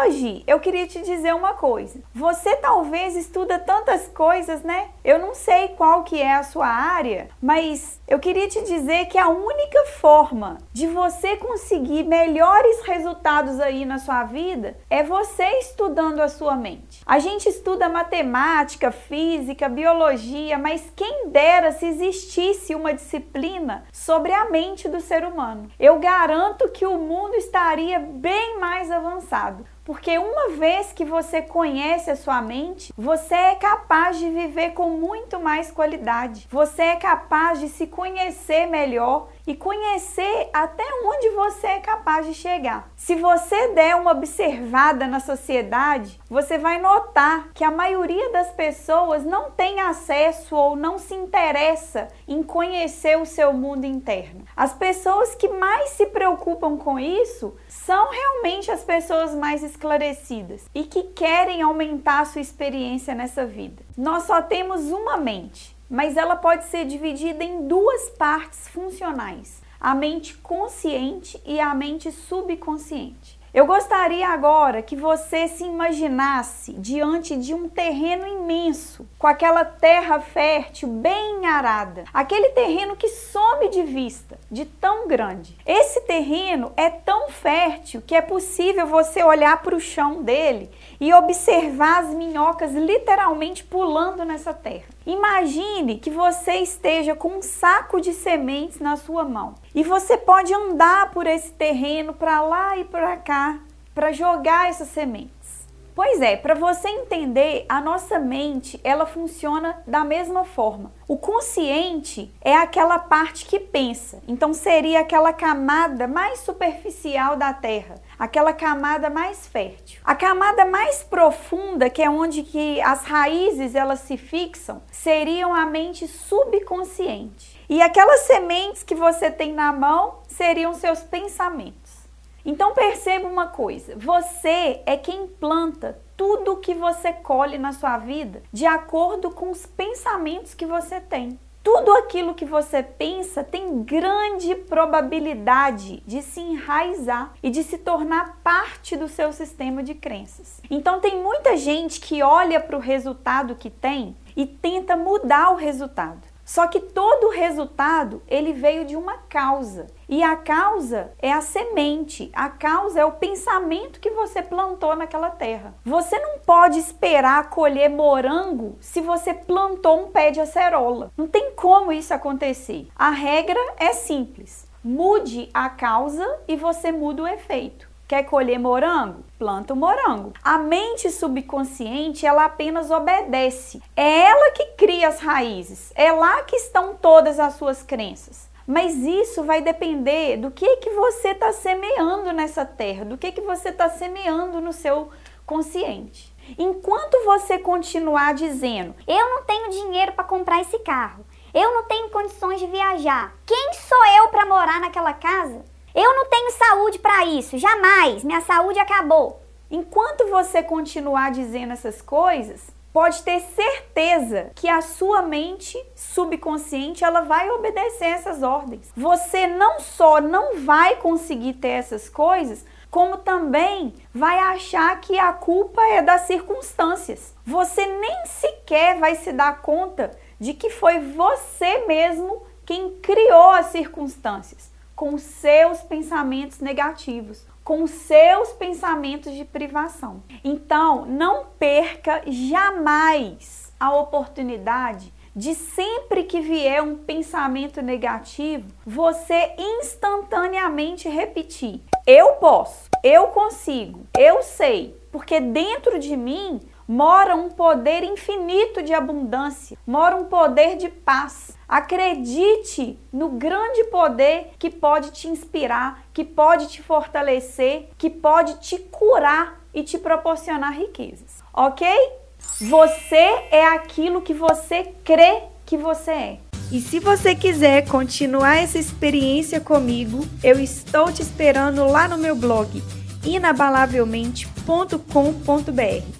Hoje eu queria te dizer uma coisa. Você talvez estuda tantas coisas, né? Eu não sei qual que é a sua área, mas eu queria te dizer que a única forma de você conseguir melhores resultados aí na sua vida é você estudando a sua mente. A gente estuda matemática, física, biologia, mas quem dera se existisse uma disciplina sobre a mente do ser humano. Eu garanto que o mundo estaria bem mais avançado. Porque uma vez que você conhece a sua mente, você é capaz de viver com muito mais qualidade. Você é capaz de se conhecer melhor e conhecer até onde você é capaz de chegar. Se você der uma observada na sociedade, você vai notar que a maioria das pessoas não tem acesso ou não se interessa em conhecer o seu mundo interno. As pessoas que mais se preocupam com isso são realmente as pessoas mais esclarecidas e que querem aumentar a sua experiência nessa vida. Nós só temos uma mente mas ela pode ser dividida em duas partes funcionais: a mente consciente e a mente subconsciente. Eu gostaria agora que você se imaginasse diante de um terreno imenso, com aquela terra fértil bem arada, aquele terreno que some de vista, de tão grande. Esse terreno é tão fértil que é possível você olhar para o chão dele e observar as minhocas literalmente pulando nessa terra. Imagine que você esteja com um saco de sementes na sua mão e você pode andar por esse terreno para lá e para cá para jogar essas sementes. Pois é, para você entender, a nossa mente, ela funciona da mesma forma. O consciente é aquela parte que pensa. Então seria aquela camada mais superficial da Terra, aquela camada mais fértil. A camada mais profunda, que é onde que as raízes elas se fixam, seriam a mente subconsciente. E aquelas sementes que você tem na mão seriam seus pensamentos. Então perceba uma coisa: você é quem planta tudo que você colhe na sua vida de acordo com os pensamentos que você tem. Tudo aquilo que você pensa tem grande probabilidade de se enraizar e de se tornar parte do seu sistema de crenças. Então, tem muita gente que olha para o resultado que tem e tenta mudar o resultado. Só que todo resultado ele veio de uma causa. E a causa é a semente, a causa é o pensamento que você plantou naquela terra. Você não pode esperar colher morango se você plantou um pé de acerola. Não tem como isso acontecer. A regra é simples. Mude a causa e você muda o efeito. Quer colher morango? Planta o morango. A mente subconsciente, ela apenas obedece. É ela que cria as raízes. É lá que estão todas as suas crenças. Mas isso vai depender do que que você está semeando nessa terra, do que que você está semeando no seu consciente. Enquanto você continuar dizendo, eu não tenho dinheiro para comprar esse carro, eu não tenho condições de viajar, quem sou eu para morar naquela casa? Eu não tenho saúde para isso, jamais, minha saúde acabou. Enquanto você continuar dizendo essas coisas, pode ter certeza que a sua mente subconsciente ela vai obedecer essas ordens. Você não só não vai conseguir ter essas coisas, como também vai achar que a culpa é das circunstâncias. Você nem sequer vai se dar conta de que foi você mesmo quem criou as circunstâncias com seus pensamentos negativos, com seus pensamentos de privação. Então, não perca jamais a oportunidade de sempre que vier um pensamento negativo, você instantaneamente repetir: eu posso, eu consigo, eu sei, porque dentro de mim mora um poder infinito de abundância, mora um poder de paz. Acredite no grande poder que pode te inspirar, que pode te fortalecer, que pode te curar e te proporcionar riquezas. Ok? Você é aquilo que você crê que você é. E se você quiser continuar essa experiência comigo, eu estou te esperando lá no meu blog inabalavelmente.com.br.